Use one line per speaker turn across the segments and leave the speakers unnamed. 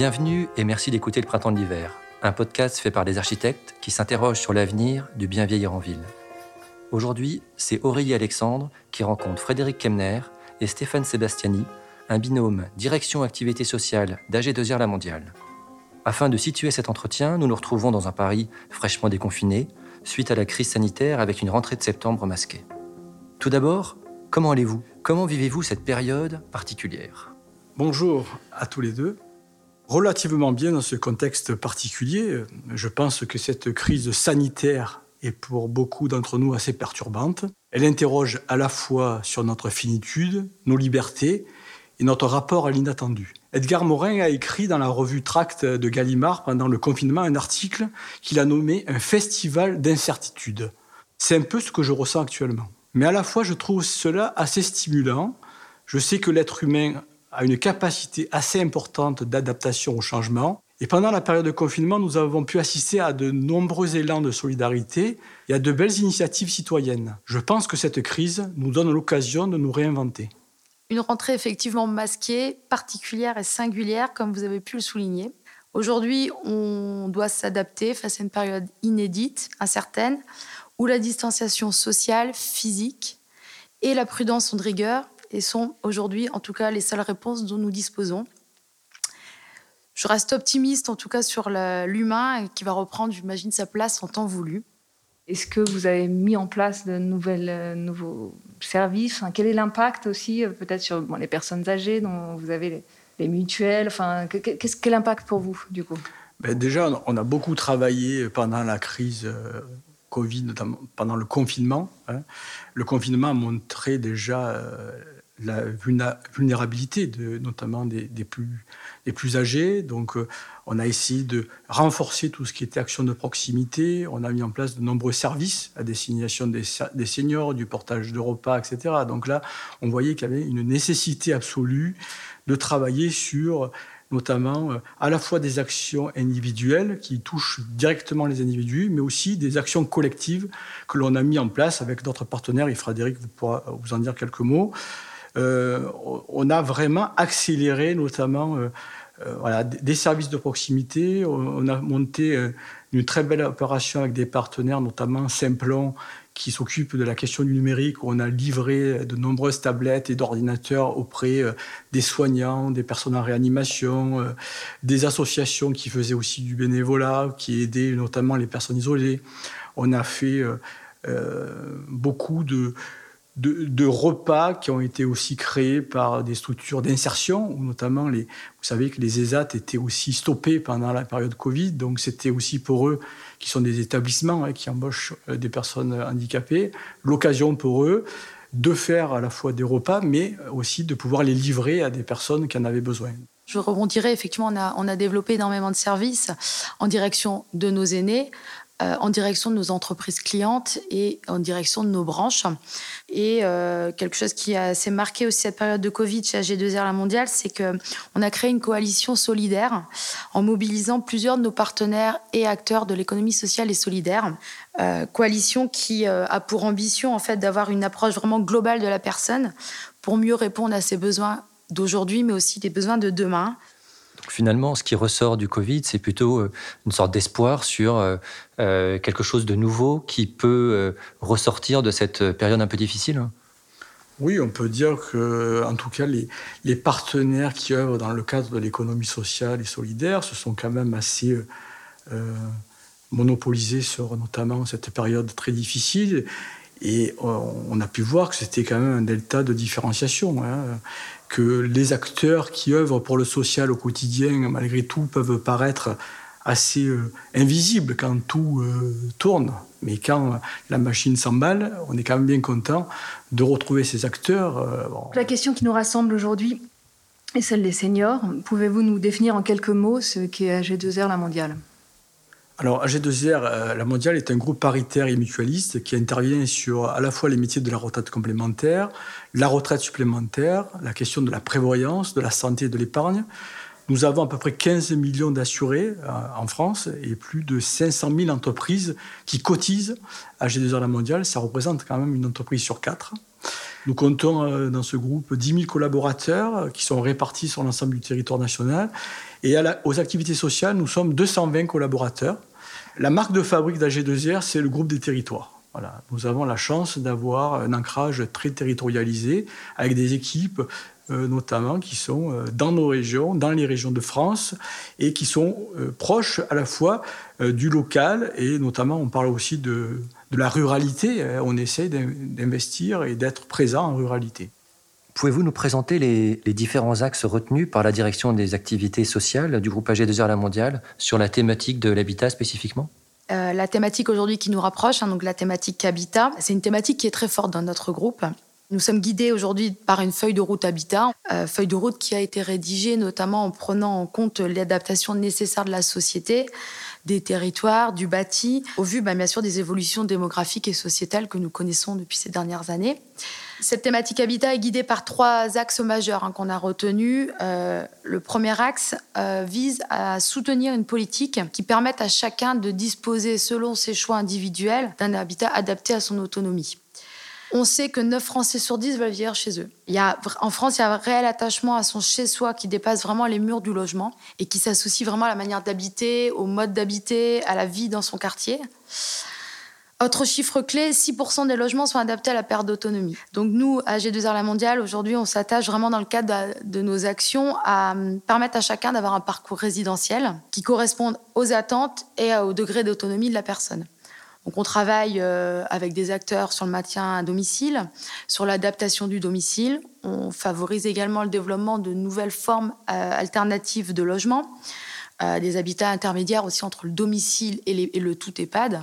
Bienvenue et merci d'écouter Le Printemps de l'hiver, un podcast fait par des architectes qui s'interrogent sur l'avenir du bien vieillir en ville. Aujourd'hui, c'est Aurélie Alexandre qui rencontre Frédéric Kemner et Stéphane Sébastiani, un binôme direction activité sociale d'AG2R La Mondiale. Afin de situer cet entretien, nous nous retrouvons dans un Paris fraîchement déconfiné, suite à la crise sanitaire avec une rentrée de septembre masquée. Tout d'abord, comment allez-vous? Comment vivez-vous cette période particulière?
Bonjour à tous les deux relativement bien dans ce contexte particulier. Je pense que cette crise sanitaire est pour beaucoup d'entre nous assez perturbante. Elle interroge à la fois sur notre finitude, nos libertés et notre rapport à l'inattendu. Edgar Morin a écrit dans la revue Tract de Gallimard pendant le confinement un article qu'il a nommé un festival d'incertitude. C'est un peu ce que je ressens actuellement. Mais à la fois, je trouve cela assez stimulant. Je sais que l'être humain a une capacité assez importante d'adaptation au changement. Et pendant la période de confinement, nous avons pu assister à de nombreux élans de solidarité et à de belles initiatives citoyennes. Je pense que cette crise nous donne l'occasion de nous réinventer.
Une rentrée effectivement masquée, particulière et singulière, comme vous avez pu le souligner. Aujourd'hui, on doit s'adapter face à une période inédite, incertaine, où la distanciation sociale, physique et la prudence sont de rigueur et sont aujourd'hui, en tout cas, les seules réponses dont nous disposons. Je reste optimiste, en tout cas, sur l'humain qui va reprendre, j'imagine, sa place en temps voulu.
Est-ce que vous avez mis en place de nouvelles, euh, nouveaux services? Quel est l'impact aussi, euh, peut-être, sur les personnes âgées dont vous avez les, mutuelles? Enfin, qu'est-ce, Quel impact pour vous, du coup?
Ben Déjà, on a beaucoup travaillé pendant la crise euh, Covid, notamment pendant le confinement. Hein. Le confinement a montré déjà la vulnérabilité notamment des, plus, des plus âgés. Donc, euh, on a essayé de renforcer tout ce qui était action de proximité. On a mis en place de nombreux services à destination des, des seniors, du portage de repas, etc. Donc là, on voyait qu'il y avait une nécessité absolue de travailler sur notamment euh, à la fois des actions individuelles qui touchent directement les individus, mais aussi des actions collectives que l'on a mis en place avec d'autres partenaires. Et Frédéric vous pourra vous en dire quelques mots. Euh, on a vraiment accéléré notamment euh, euh, des services de proximité. On a monté une très belle opération avec des partenaires, notamment Simplon, qui s'occupe de la question du numérique. On a livré de nombreuses tablettes et d'ordinateurs auprès des soignants, des personnes en réanimation, des associations qui faisaient aussi du bénévolat, qui aidaient notamment les personnes isolées. On a fait beaucoup de, de, repas qui ont été aussi créés par des structures d'insertion, notamment les, vous savez que les ESAT étaient aussi stoppés pendant la période Covid, donc c'était aussi pour eux, qui sont des établissements hein, qui embauchent euh, des personnes handicapées, l'occasion pour eux de faire à la fois des repas, mais aussi de pouvoir les livrer à des personnes qui en avaient besoin.
Je rebondirai, effectivement, on a, on a développé énormément de services en direction de nos aînés, euh, en direction de nos entreprises clientes et en direction de nos branches. Et euh, quelque chose qui a assez marqué aussi cette période de Covid chez AG2R La Mondiale, c'est qu'on a créé une coalition solidaire en mobilisant plusieurs de nos partenaires et acteurs de l'économie sociale et solidaire. Euh, coalition qui a pour ambition en fait d'avoir une approche vraiment globale de la personne pour mieux répondre à ses besoins d'aujourd'hui, mais aussi des besoins de demain
finalement, ce qui ressort du Covid, c'est plutôt euh, une sorte d'espoir sur euh, euh, quelque chose de nouveau qui peut ressortir de cette période un peu difficile.
Oui, on peut dire que, en tout cas, les, les partenaires qui œuvrent dans le cadre de l'économie sociale et solidaire se sont quand même assez monopolisés sur notamment cette période très difficile. Et on a pu voir que c'était quand même un delta de différenciation. Hein que les acteurs qui œuvrent pour le social au quotidien, malgré tout, peuvent paraître assez euh, invisibles quand tout euh, tourne. Mais quand la machine s'emballe, on est quand même bien content de retrouver ces acteurs. Euh,
la question qui nous rassemble aujourd'hui est celle des seniors. Pouvez-vous nous définir en quelques mots ce qu'est AG2R La Mondiale?
Alors, AG2R, euh, la mondiale, est un groupe paritaire et mutualiste qui intervient sur à la fois les métiers de la retraite complémentaire, la retraite supplémentaire, la question de la prévoyance, de la santé et de l'épargne. Nous avons à peu près 15 millions d'assurés en France et plus de 500 000 entreprises qui cotisent à G2R La Mondiale. Ça représente quand même une entreprise sur quatre. Nous comptons dans ce groupe 10 000 collaborateurs qui sont répartis sur l'ensemble du territoire national. Et aux activités sociales, nous sommes 220 collaborateurs. La marque de fabrique d'AG2R, c'est le groupe des territoires. Nous avons la chance d'avoir un ancrage très territorialisé avec des équipes euh, notamment qui sont euh, dans nos régions, dans les régions de France et qui sont euh, proches à la fois du local et notamment on parle aussi de, de la ruralité. Hein. On essaie d'investir et d'être présent en ruralité.
Pouvez-vous nous présenter les, différents axes retenus par la direction des activités sociales du groupe AG2R La Mondiale sur la thématique de l'habitat spécifiquement
euh, la thématique aujourd'hui qui nous rapproche, hein, donc la thématique habitat, c'est une thématique qui est très forte dans notre groupe. Nous sommes guidés aujourd'hui par une feuille de route habitat, euh, feuille de route qui a été rédigée notamment en prenant en compte l'adaptation nécessaire de la société, des territoires, du bâti, au vu bah, bien sûr des évolutions démographiques et sociétales que nous connaissons depuis ces dernières années. Cette thématique habitat est guidée par trois axes majeurs hein, qu'on a retenus. Euh, le premier axe euh, vise à soutenir une politique qui permette à chacun de disposer, selon ses choix individuels, d'un habitat adapté à son autonomie. On sait que 9 Français sur 10 veulent vivre chez eux. En France, il y a un réel attachement à son chez-soi qui dépasse vraiment les murs du logement et qui s'associe vraiment à la manière d'habiter, au mode d'habiter, à la vie dans son quartier. Autre chiffre clé, 6% des logements sont adaptés à la perte d'autonomie. Donc nous, à G2R La Mondiale, aujourd'hui, on s'attache vraiment dans le cadre de nos actions à hum, permettre à chacun d'avoir un parcours résidentiel qui corresponde aux attentes et au degré d'autonomie de la personne. Donc on travaille euh, avec des acteurs sur le maintien à domicile, sur l'adaptation du domicile. On favorise également le développement de nouvelles formes euh, alternatives de logement, euh, des habitats intermédiaires aussi entre le domicile et, et le tout EHPAD.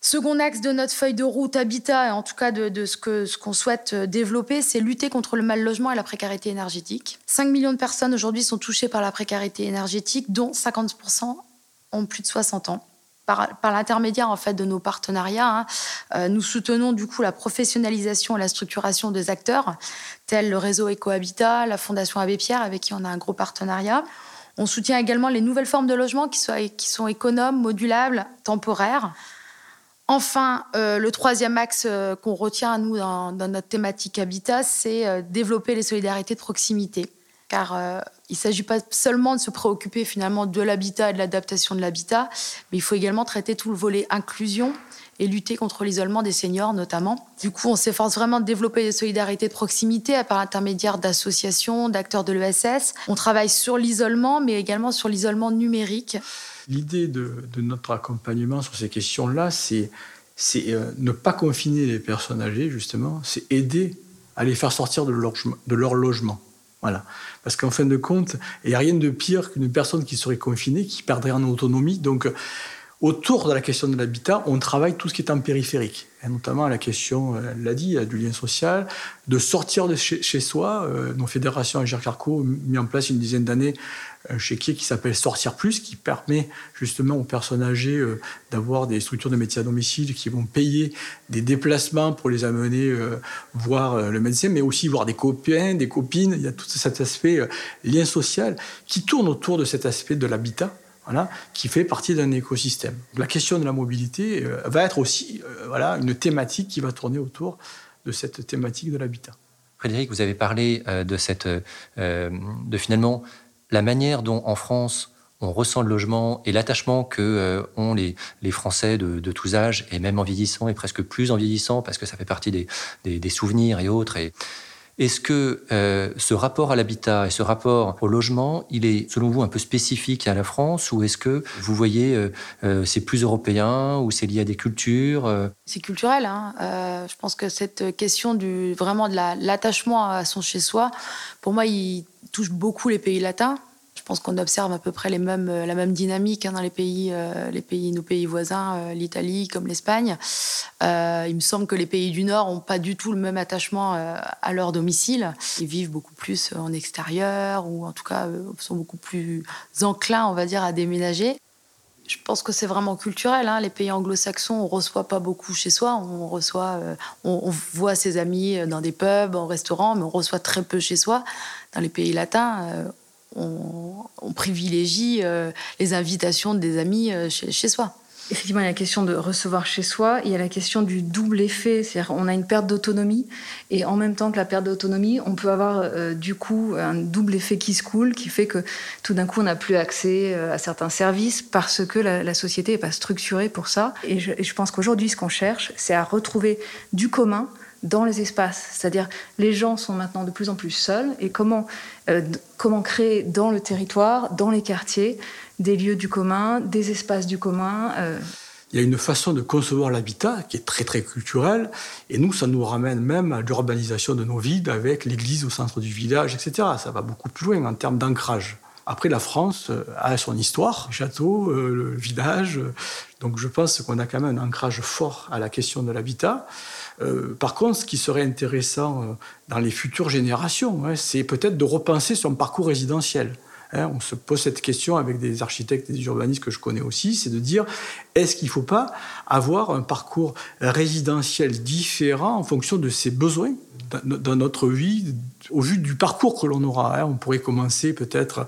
Second axe de notre feuille de route habitat, et en tout cas de, ce qu'on ce qu'on souhaite euh, développer, c'est lutter contre le mal logement et la précarité énergétique. 5 millions de personnes aujourd'hui sont touchées par la précarité énergétique, dont 50% ont plus de 60 ans. Par, l'intermédiaire en fait de nos partenariats, hein, euh, nous soutenons du coup la professionnalisation et la structuration des acteurs, tels le réseau EcoHabitat, la Fondation Abbé Pierre, avec qui on a un gros partenariat. On soutient également les nouvelles formes de logement qui, soient, qui sont économes, modulables, temporaires. Enfin, euh, le troisième axe euh, qu'on retient à nous dans, notre thématique habitat, c'est euh, développer les solidarités de proximité. Car il ne s'agit pas seulement de se préoccuper finalement de l'habitat et de l'adaptation de l'habitat, mais il faut également traiter tout le volet inclusion et lutter contre l'isolement des seniors notamment. Du coup, on s'efforce vraiment de développer des solidarités de proximité par l'intermédiaire d'associations, d'acteurs de l'ESS. On travaille sur l'isolement, mais également sur l'isolement numérique.
L'idée de, notre accompagnement sur ces questions-là, c'est euh, ne pas confiner les personnes âgées, justement, c'est aider à les faire sortir de leur, de leur logement. Voilà. Parce qu'en fin de compte, il n'y a rien de pire qu'une personne qui serait confinée, qui perdrait en autonomie. Donc, Autour de la question de l'habitat, on travaille tout ce qui est en périphérique, et notamment la question, euh, elle l'a dit, du lien social, de sortir de chez, soi. Euh, nos fédérations Agir Carco ont mis en place une dizaine d'années un chéquier qui s'appelle Sortir Plus, qui permet justement aux personnes âgées euh, d'avoir des structures de métier à domicile qui vont payer des déplacements pour les amener voir le médecin, mais aussi voir des copains, des copines. Il y a tout cet aspect lien social qui tourne autour de cet aspect de l'habitat qui fait partie d'un écosystème. La question de la mobilité euh, va être aussi euh, voilà, une thématique qui va tourner autour de cette thématique de l'habitat.
Frédéric, vous avez parlé euh, de, cette, de finalement la manière dont en France on ressent le logement et l'attachement que ont les, les Français de, tous âges, et même en vieillissant, et presque plus en vieillissant, parce que ça fait partie des, des, des souvenirs et autres. Et, est-ce que euh, ce rapport à l'habitat et ce rapport au logement, il est selon vous un peu spécifique à la France ou est-ce que vous voyez euh, euh, c'est plus européen ou c'est lié à des cultures
C'est culturel. Hein. je pense que cette question du vraiment de l'attachement à son chez-soi, pour moi, il touche beaucoup les pays latins. Pense qu'on observe à peu près les mêmes, la même dynamique hein, dans les pays, les pays, nos pays voisins, l'Italie comme l'Espagne. Euh, il me semble que les pays du Nord n'ont pas du tout le même attachement euh, à leur domicile. Ils vivent beaucoup plus en extérieur ou en tout cas euh, sont beaucoup plus enclins, on va dire, à déménager. Je pense que c'est vraiment culturel. Hein. Les pays anglo-saxons, on reçoit pas beaucoup chez soi. On reçoit, on, voit ses amis dans des pubs, en restaurant, mais on reçoit très peu chez soi. Dans les pays latins, on, privilégie les invitations des amis chez soi.
Effectivement, il y a la question de recevoir chez soi, il y a la question du double effet, c'est-à-dire on a une perte d'autonomie et en même temps que la perte d'autonomie, on peut avoir euh, du coup un double effet qui se coule, qui fait que tout d'un coup on n'a plus accès euh, à certains services parce que la, société n'est pas structurée pour ça. Et je pense qu'aujourd'hui, ce qu'on cherche, c'est à retrouver du commun dans les espaces. C'est-à-dire, les gens sont maintenant de plus en plus seuls et comment, euh, comment créer dans le territoire, dans les quartiers, des lieux du commun, des espaces du commun.
Euh. Il y a une façon de concevoir l'habitat qui est très très culturelle, et nous, ça nous ramène même à l'urbanisation de nos villes avec l'église au centre du village, etc. Ça va beaucoup plus loin en termes d'ancrage. Après, la France euh, a son histoire, château, le village. Donc je pense qu'on a quand même un ancrage fort à la question de l'habitat. Euh, par contre, ce qui serait intéressant euh, dans les futures générations, hein, c'est peut-être de repenser son parcours résidentiel. Hein. on se pose cette question avec des architectes et des urbanistes que je connais aussi, c'est de dire est-ce qu'il ne faut pas avoir un parcours résidentiel différent en fonction de ses besoins dans notre vie, au vu du parcours que l'on aura? Hein. On pourrait commencer peut-être,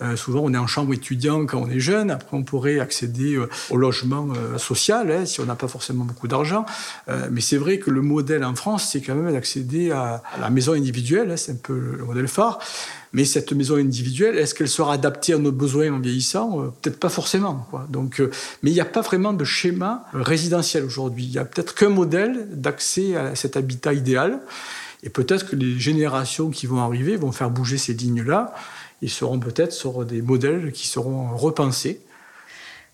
euh, souvent on est en chambre étudiant quand on est jeune, après on pourrait accéder euh, au logement euh, social hein, si on n'a pas forcément beaucoup d'argent. mais c'est vrai que le modèle en France, c'est quand même d'accéder à, la maison individuelle, c'est un peu le modèle phare. Mais cette maison individuelle, est-ce qu'elle sera adaptée à nos besoins en vieillissant? Peut-être pas forcément. Quoi. Donc, mais il n'y a pas vraiment de schéma résidentiel aujourd'hui. Il y a peut-être qu'un modèle d'accès à cet habitat idéal. Et peut-être que les générations qui vont arriver vont faire bouger ces lignes-là. Ils seront peut-être sur des modèles qui seront repensés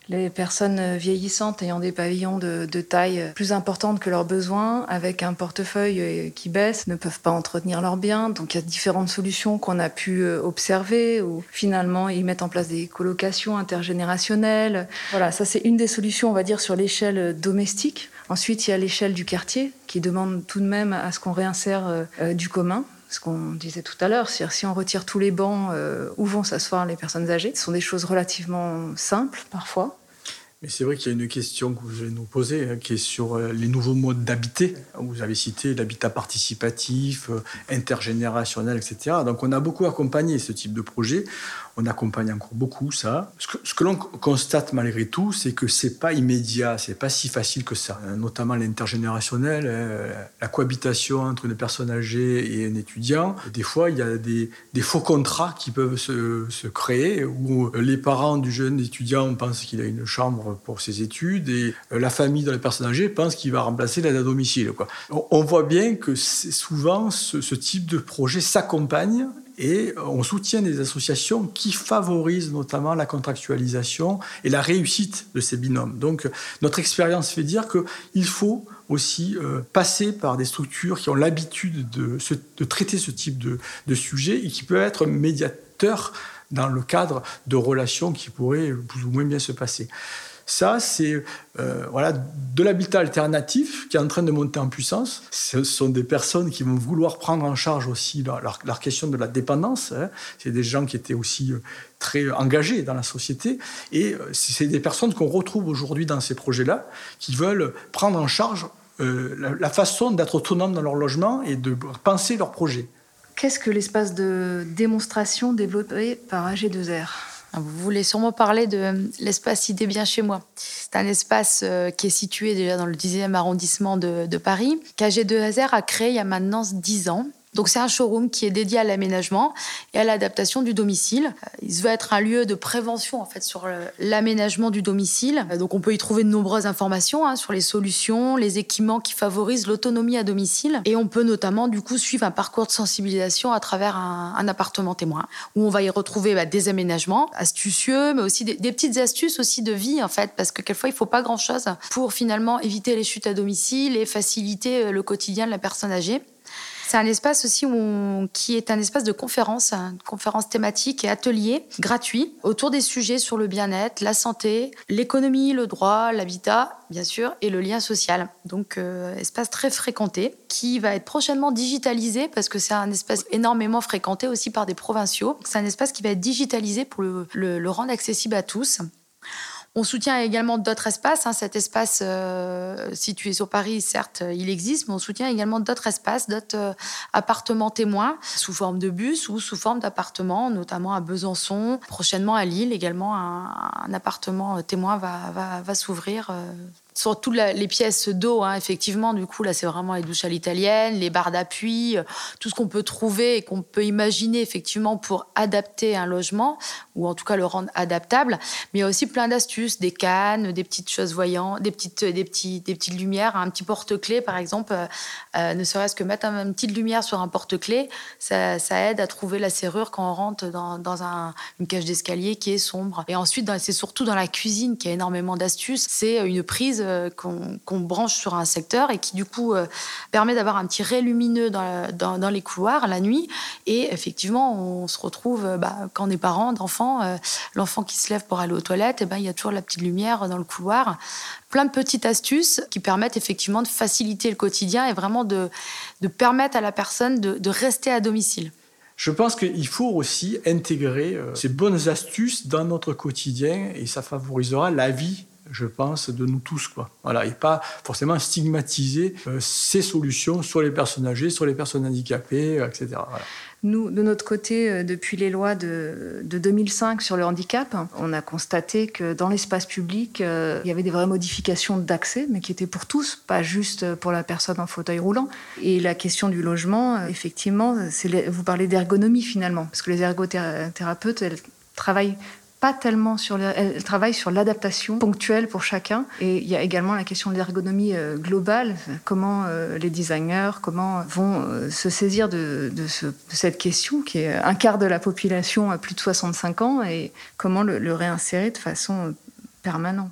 les personnes vieillissantes ayant des pavillons de, taille plus importante que leurs besoins, avec un portefeuille qui baisse, ne peuvent pas entretenir leurs biens. Donc il y a différentes solutions qu'on a pu euh, observer, où finalement ils mettent en place des colocations intergénérationnelles. Voilà, ça c'est une des solutions, on va dire, sur l'échelle domestique. Ensuite, il y a l'échelle du quartier, qui demande tout de même à ce qu'on réinsère euh, euh, du commun ce qu'on disait tout à l'heure, si on retire tous les bancs, euh, où vont s'asseoir les personnes âgées Ce sont des choses relativement simples parfois.
Mais c'est vrai qu'il y a une question que vous allez nous poser, hein, qui est sur euh, les nouveaux modes d'habiter. Vous avez cité l'habitat participatif, euh, intergénérationnel, etc. Donc on a beaucoup accompagné ce type de projet. On accompagne encore beaucoup ça. Ce que, l'on constate malgré tout, c'est que c'est pas immédiat, c'est pas si facile que ça. Hein, notamment l'intergénérationnel, hein, la cohabitation entre une personne âgée et un étudiant. Des fois, il y a des, faux contrats qui peuvent se, se créer où les parents du jeune étudiant pensent qu'il a une chambre pour ses études et euh, la famille de la personne âgée pense qu'il va remplacer l'aide à domicile. On voit bien que souvent ce type de projet s'accompagne et on soutient des associations qui favorisent notamment la contractualisation et la réussite de ces binômes. Donc notre expérience fait dire qu'il faut aussi euh, passer par des structures qui ont l'habitude de, traiter ce type de, de sujet et qui peuvent être médiateurs dans le cadre de relations qui pourraient plus ou moins bien se passer. Ça, c'est euh, voilà, de l'habitat alternatif qui est en train de monter en puissance. Ce sont des personnes qui vont vouloir prendre en charge aussi leur, question de la dépendance. Hein. C'est des gens qui étaient aussi euh, très engagés dans la société. Et euh, c'est des personnes qu'on retrouve aujourd'hui dans ces projets-là, qui veulent prendre en charge la, façon d'être autonome dans leur logement et de penser leur projet.
Qu'est-ce que l'espace de démonstration développé par AG2R
ah, vous voulez sûrement parler de l'espace Idée Bien Chez Moi. C'est un espace euh, qui est situé déjà dans le 10e arrondissement de, de Paris, qu'AG2R a créé il y a maintenant 10 ans donc c'est un showroom qui est dédié à l'aménagement et à l'adaptation du domicile. Euh, il se veut être un lieu de prévention en fait sur l'aménagement du domicile. Euh, donc on peut y trouver de nombreuses informations hein, sur les solutions, les équipements qui favorisent l'autonomie à domicile et on peut notamment du coup suivre un parcours de sensibilisation à travers un, appartement témoin où on va y retrouver bah, des aménagements astucieux mais aussi des, petites astuces aussi de vie en fait parce que quelquefois il faut pas grand chose pour finalement éviter les chutes à domicile et faciliter euh, le quotidien de la personne âgée. C'est un espace aussi qui est un espace de conférence, une conférence thématique et atelier gratuit autour des sujets sur le bien-être, la santé, l'économie, le droit, l'habitat, bien sûr, et le lien social. Donc, euh, espace très fréquenté qui va être prochainement digitalisé parce que c'est un espace énormément fréquenté aussi par des provinciaux. C'est un espace qui va être digitalisé pour le rendre accessible à tous. On soutient également d'autres espaces. Hein. Cet espace euh, situé sur Paris, certes, il existe, mais on soutient également d'autres espaces, d'autres euh, appartements témoins, sous forme de bus ou sous forme d'appartements, notamment à Besançon. Prochainement à Lille, également, un, appartement témoin va, va, va s'ouvrir surtout les pièces d'eau, hein, effectivement, du coup, là, c'est vraiment les douches à l'italienne, les barres d'appui, euh, tout ce qu'on peut trouver et qu'on peut imaginer, effectivement, pour adapter un logement, ou en tout cas le rendre adaptable. Mais il y a aussi plein d'astuces, des cannes, des petites choses voyantes, des petites, des petits, des petites lumières, un petit porte-clés, par exemple, euh, euh, ne serait-ce que mettre une petite lumière sur un porte-clés, ça, aide à trouver la serrure quand on rentre dans, une cage d'escalier qui est sombre. Et ensuite, c'est surtout dans la cuisine qu'il y a énormément d'astuces. C'est une prise euh, qu'on branche sur un secteur et qui du coup euh, permet d'avoir un petit ray lumineux dans, les couloirs la nuit. Et effectivement, on se retrouve, euh, bah, quand on est parent d'enfants, l'enfant qui se lève pour aller aux toilettes, et eh ben, il y a toujours la petite lumière dans le couloir. Plein de petites astuces qui permettent effectivement de faciliter le quotidien et vraiment de, permettre à la personne de, rester à domicile.
Je pense qu'il faut aussi intégrer ces bonnes astuces dans notre quotidien et ça favorisera la vie je pense, de nous tous. Quoi. Voilà, et pas forcément stigmatiser euh, ces solutions sur les personnes âgées, sur les personnes handicapées, euh, etc.
Nous, de notre côté, euh, depuis les lois de, 2005 sur le handicap, on a constaté que dans l'espace public, il y avait des vraies modifications d'accès, mais qui étaient pour tous, pas juste pour la personne en fauteuil roulant. Et la question du logement, effectivement, vous parlez d'ergonomie finalement, parce que les ergothérapeutes, elles travaillent pas tellement sur elle travaille sur l'adaptation ponctuelle pour chacun. Et il y a également la question de l'ergonomie euh, globale, comment euh, les designers, comment vont euh, se saisir de, cette question qui est un quart de la population à plus de 65 ans et comment le, le réinsérer de façon permanente.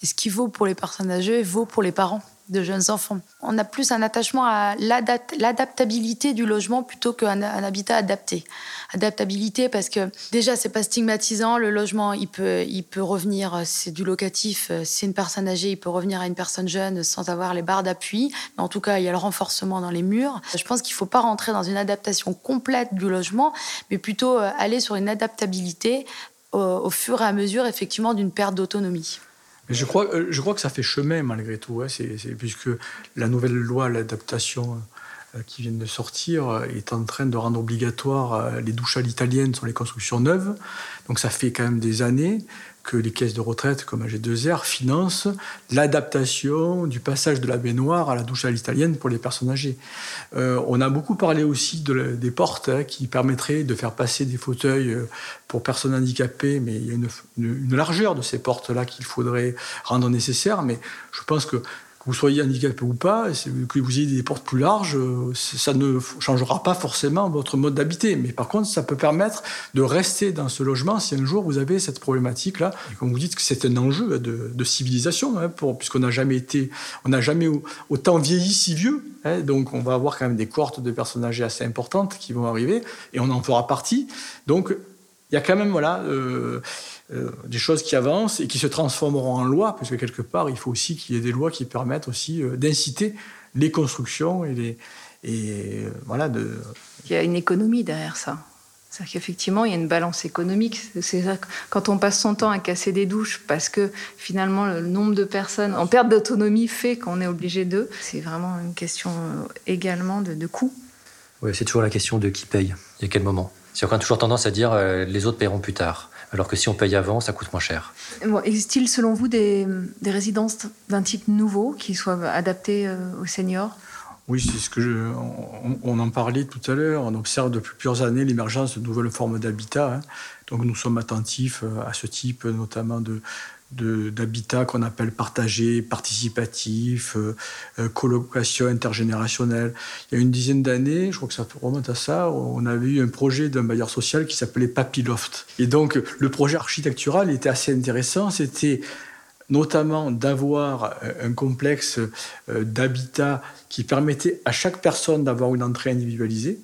Et ce qui vaut pour les personnes âgées vaut pour les parents de jeunes enfants. On a plus un attachement à l'adaptabilité du logement plutôt qu'un habitat adapté. Adaptabilité parce que déjà c'est pas stigmatisant, le logement il peut revenir, c'est du locatif, c'est une personne âgée, il peut revenir à une personne jeune sans avoir les barres d'appui. Mais en tout cas, il y a le renforcement dans les murs. Je pense qu'il faut pas rentrer dans une adaptation complète du logement, mais plutôt euh, aller sur une adaptabilité au fur et à mesure effectivement d'une perte d'autonomie
je crois, euh, je crois que ça fait chemin malgré tout, hein. puisque la nouvelle loi, l'adaptation euh, qui vient de sortir, euh, est en train de rendre obligatoire les douches à l'italienne sur les constructions neuves. Donc ça fait quand même des années que les caisses de retraite comme AG2R financent l'adaptation du passage de la baignoire à la douche à l'italienne pour les personnes âgées. Euh, on a beaucoup parlé aussi de, des portes hein, qui permettraient de faire passer des fauteuils euh, pour personnes handicapées, mais il y a une, une largeur de ces portes-là qu'il faudrait rendre nécessaire. Mais je pense que vous soyez handicapé ou pas, que vous ayez des portes plus larges, euh, ça ne changera pas forcément votre mode d'habiter. Mais par contre, ça peut permettre de rester dans ce logement si un jour vous avez cette problématique-là. Comme vous dites que c'est un enjeu de, civilisation, hein, puisqu'on n'a jamais été, on n'a jamais autant vieilli si vieux. Hein. donc on va avoir quand même des cohortes de personnes âgées assez importantes qui vont arriver, et on en fera partie. Donc il y a quand même voilà. Euh, euh, des choses qui avancent et qui se transformeront en loi, parce que quelque part, il faut aussi qu'il y ait des lois qui permettent aussi euh, d'inciter les constructions et les. Et euh, voilà, de...
Il y a une économie derrière ça. C'est-à-dire qu'effectivement, il y a une balance économique. C'est quand on passe son temps à casser des douches parce que finalement le nombre de personnes en perte d'autonomie fait qu'on est obligé d'eux, c'est vraiment une question également de, de coût.
Oui, c'est toujours la question de qui paye et à quel moment. C'est qu'on a toujours tendance à dire les autres paieront plus tard alors que si on paye avant, ça coûte moins cher.
Existe-t-il selon vous des, résidences d'un type nouveau qui soient adaptées euh, aux seniors?
Oui, c'est ce que je, on, en parlait tout à l'heure. On observe depuis plusieurs années l'émergence de nouvelles formes d'habitat. Hein. Donc nous sommes attentifs euh, à ce type, notamment de, d'habitat qu'on appelle partagé, participatif, euh, euh, colocation intergénérationnelle. Il y a une dizaine d'années, je crois que ça remonte à ça, on avait eu un projet d'un bailleur social qui s'appelait Papiloft. Et donc le projet architectural était assez intéressant, c'était notamment d'avoir euh, un complexe d'habitat qui permettait à chaque personne d'avoir une entrée individualisée.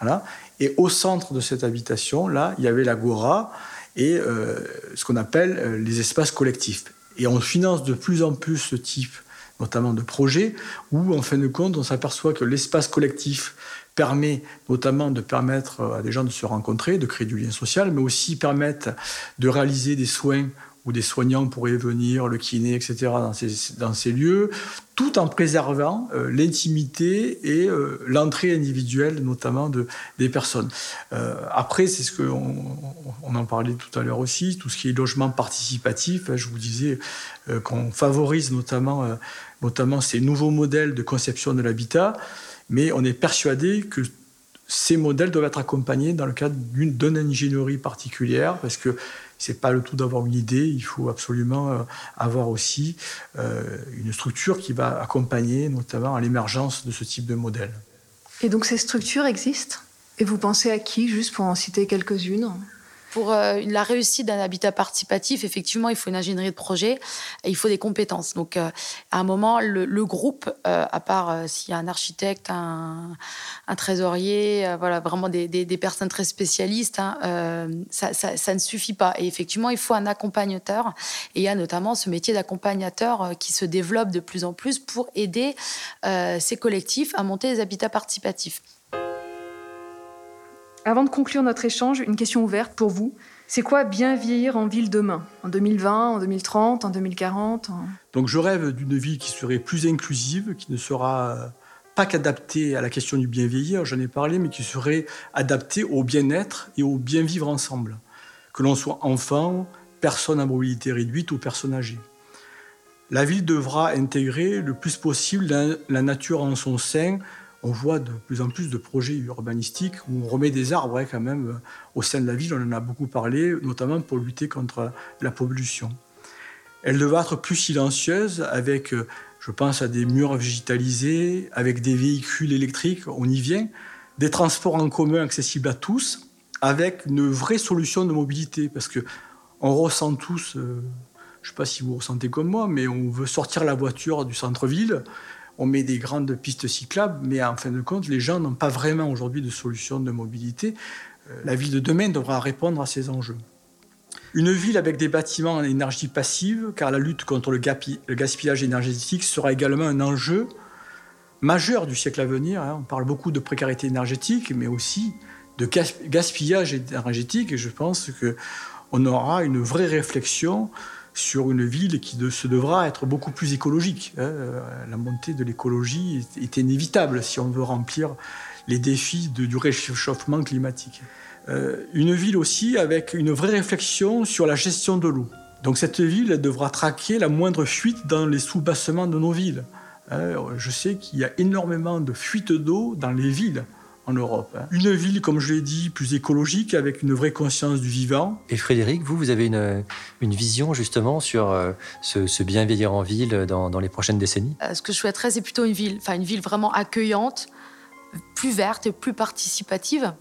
Voilà. Et au centre de cette habitation, là, il y avait l'agora, et euh, ce qu'on appelle euh, les espaces collectifs. Et on finance de plus en plus ce type, notamment de projets, où en fin de compte, on s'aperçoit que l'espace collectif permet notamment de permettre à des gens de se rencontrer, de créer du lien social, mais aussi permettre de réaliser des soins où des soignants pourraient venir, le kiné, etc., dans ces, lieux, tout en préservant euh, l'intimité et euh, l'entrée individuelle, notamment de, des personnes. Euh, après, c'est ce qu'on on en parlait tout à l'heure aussi, tout ce qui est logement participatif. Hein, je vous disais qu'on favorise notamment, notamment ces nouveaux modèles de conception de l'habitat, mais on est persuadé que ces modèles doivent être accompagnés dans le cadre d'une ingénierie particulière, parce que c'est pas le tout d'avoir une idée, il faut absolument euh, avoir aussi euh, une structure qui va accompagner notamment à l'émergence de ce type de modèle.
Et donc ces structures existent? Et vous pensez à qui, juste pour en citer quelques-unes?
Pour euh, la réussite d'un habitat participatif, effectivement, il faut une ingénierie de projet et il faut des compétences. Donc, euh, à un moment, le, groupe, euh, à part s'il y a un architecte, un, trésorier, voilà, vraiment des, personnes très spécialistes, hein, ça, ça, ne suffit pas. Et effectivement, il faut un accompagnateur. Et il y a notamment ce métier d'accompagnateur qui se développe de plus en plus pour aider ces collectifs à monter des habitats participatifs.
Avant de conclure notre échange, une question ouverte pour vous. C'est quoi bien vieillir en ville demain? En 2020, en 2030, en 2040
Donc je rêve d'une ville qui serait plus inclusive, qui ne sera pas qu'adaptée à la question du bien vieillir, j'en ai parlé, mais qui serait adaptée au bien-être et au bien vivre ensemble. Que l'on soit enfant, personne à mobilité réduite ou personne âgée. La ville devra intégrer le plus possible la nature en son sein, on voit de plus en plus de projets urbanistiques où on remet des arbres hein, quand même euh, au sein de la ville. On en a beaucoup parlé, notamment pour lutter contre la pollution. Elle devra être plus silencieuse avec, euh, je pense à des murs végétalisés, avec des véhicules électriques, on y vient, des transports en commun accessibles à tous, avec une vraie solution de mobilité, parce que on ressent tous, euh, je ne sais pas si vous ressentez comme moi, mais on veut sortir la voiture du centre-ville on met des grandes pistes cyclables, mais en fin de compte, les gens n'ont pas vraiment aujourd'hui de solution de mobilité. Euh, la ville de demain devra répondre à ces enjeux. Une ville avec des bâtiments en énergie passive, car la lutte contre le, gaspillage énergétique sera également un enjeu majeur du siècle à venir. Hein. On parle beaucoup de précarité énergétique, mais aussi de gaspillage énergétique, et je pense qu'on aura une vraie réflexion sur une ville qui se devra être beaucoup plus écologique. Hein. Euh, la montée de l'écologie est, inévitable si on veut remplir les défis du réchauffement climatique. Euh, une ville aussi avec une vraie réflexion sur la gestion de l'eau. Donc cette ville devra traquer la moindre fuite dans les sous-bassements de nos villes. Hein. je sais qu'il y a énormément de fuites d'eau dans les villes en Europe. Hein. Une ville, comme je l'ai dit, plus écologique, avec une vraie conscience du vivant.
Et Frédéric, vous, vous avez une, une vision justement sur euh, ce, bien vieillir en ville dans, dans les prochaines décennies?
Euh, Ce que je souhaiterais, c'est plutôt une ville, enfin une ville vraiment accueillante, plus verte et plus participative.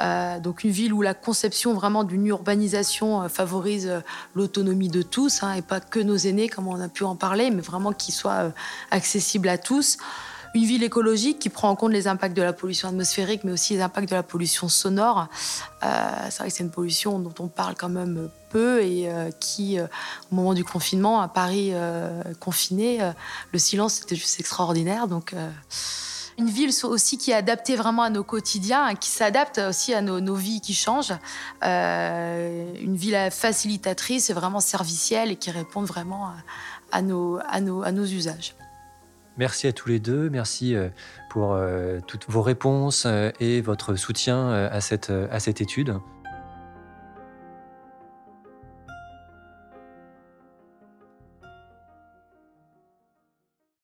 Euh, donc une ville où la conception vraiment d'une urbanisation favorise l'autonomie de tous hein, et pas que nos aînés comme on a pu en parler, mais vraiment qui soit accessible à tous une ville écologique qui prend en compte les impacts de la pollution atmosphérique, mais aussi les impacts de la pollution sonore. Euh, c'est vrai que c'est une pollution dont on parle quand même peu et euh, qui, euh, au moment du confinement, à Paris confiné, le silence c'était juste extraordinaire. Donc une ville aussi qui est adaptée vraiment à nos quotidiens, qui s'adapte aussi à nos, vies qui changent. une ville facilitatrice et vraiment servicielle et qui répond vraiment à nos usages.
Merci à tous les deux. Merci euh, pour euh, toutes vos réponses euh, et votre soutien à cette, à cette étude.